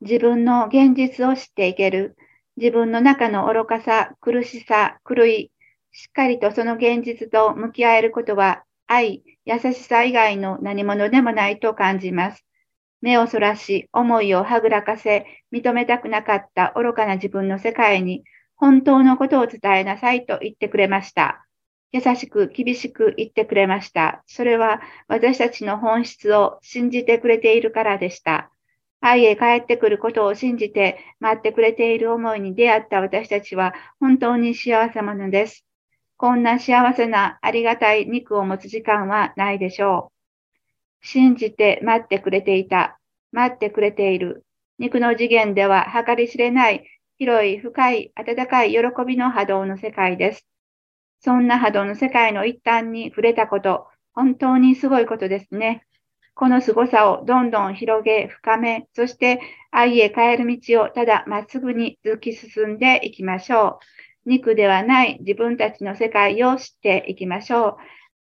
自分の現実を知っていける。自分の中の愚かさ、苦しさ、狂い、しっかりとその現実と向き合えることは愛、優しさ以外の何者でもないと感じます。目をそらし、思いをはぐらかせ、認めたくなかった愚かな自分の世界に、本当のことを伝えなさいと言ってくれました。優しく厳しく言ってくれました。それは私たちの本質を信じてくれているからでした。愛へ帰ってくることを信じて待ってくれている思いに出会った私たちは本当に幸せ者です。こんな幸せなありがたい肉を持つ時間はないでしょう。信じて待ってくれていた。待ってくれている。肉の次元では計り知れない広い深い温かい喜びの波動の世界です。そんな波動の世界の一端に触れたこと、本当にすごいことですね。この凄さをどんどん広げ、深め、そして愛へ変える道をただまっすぐに突き進んでいきましょう。肉ではない自分たちの世界を知っていきましょう。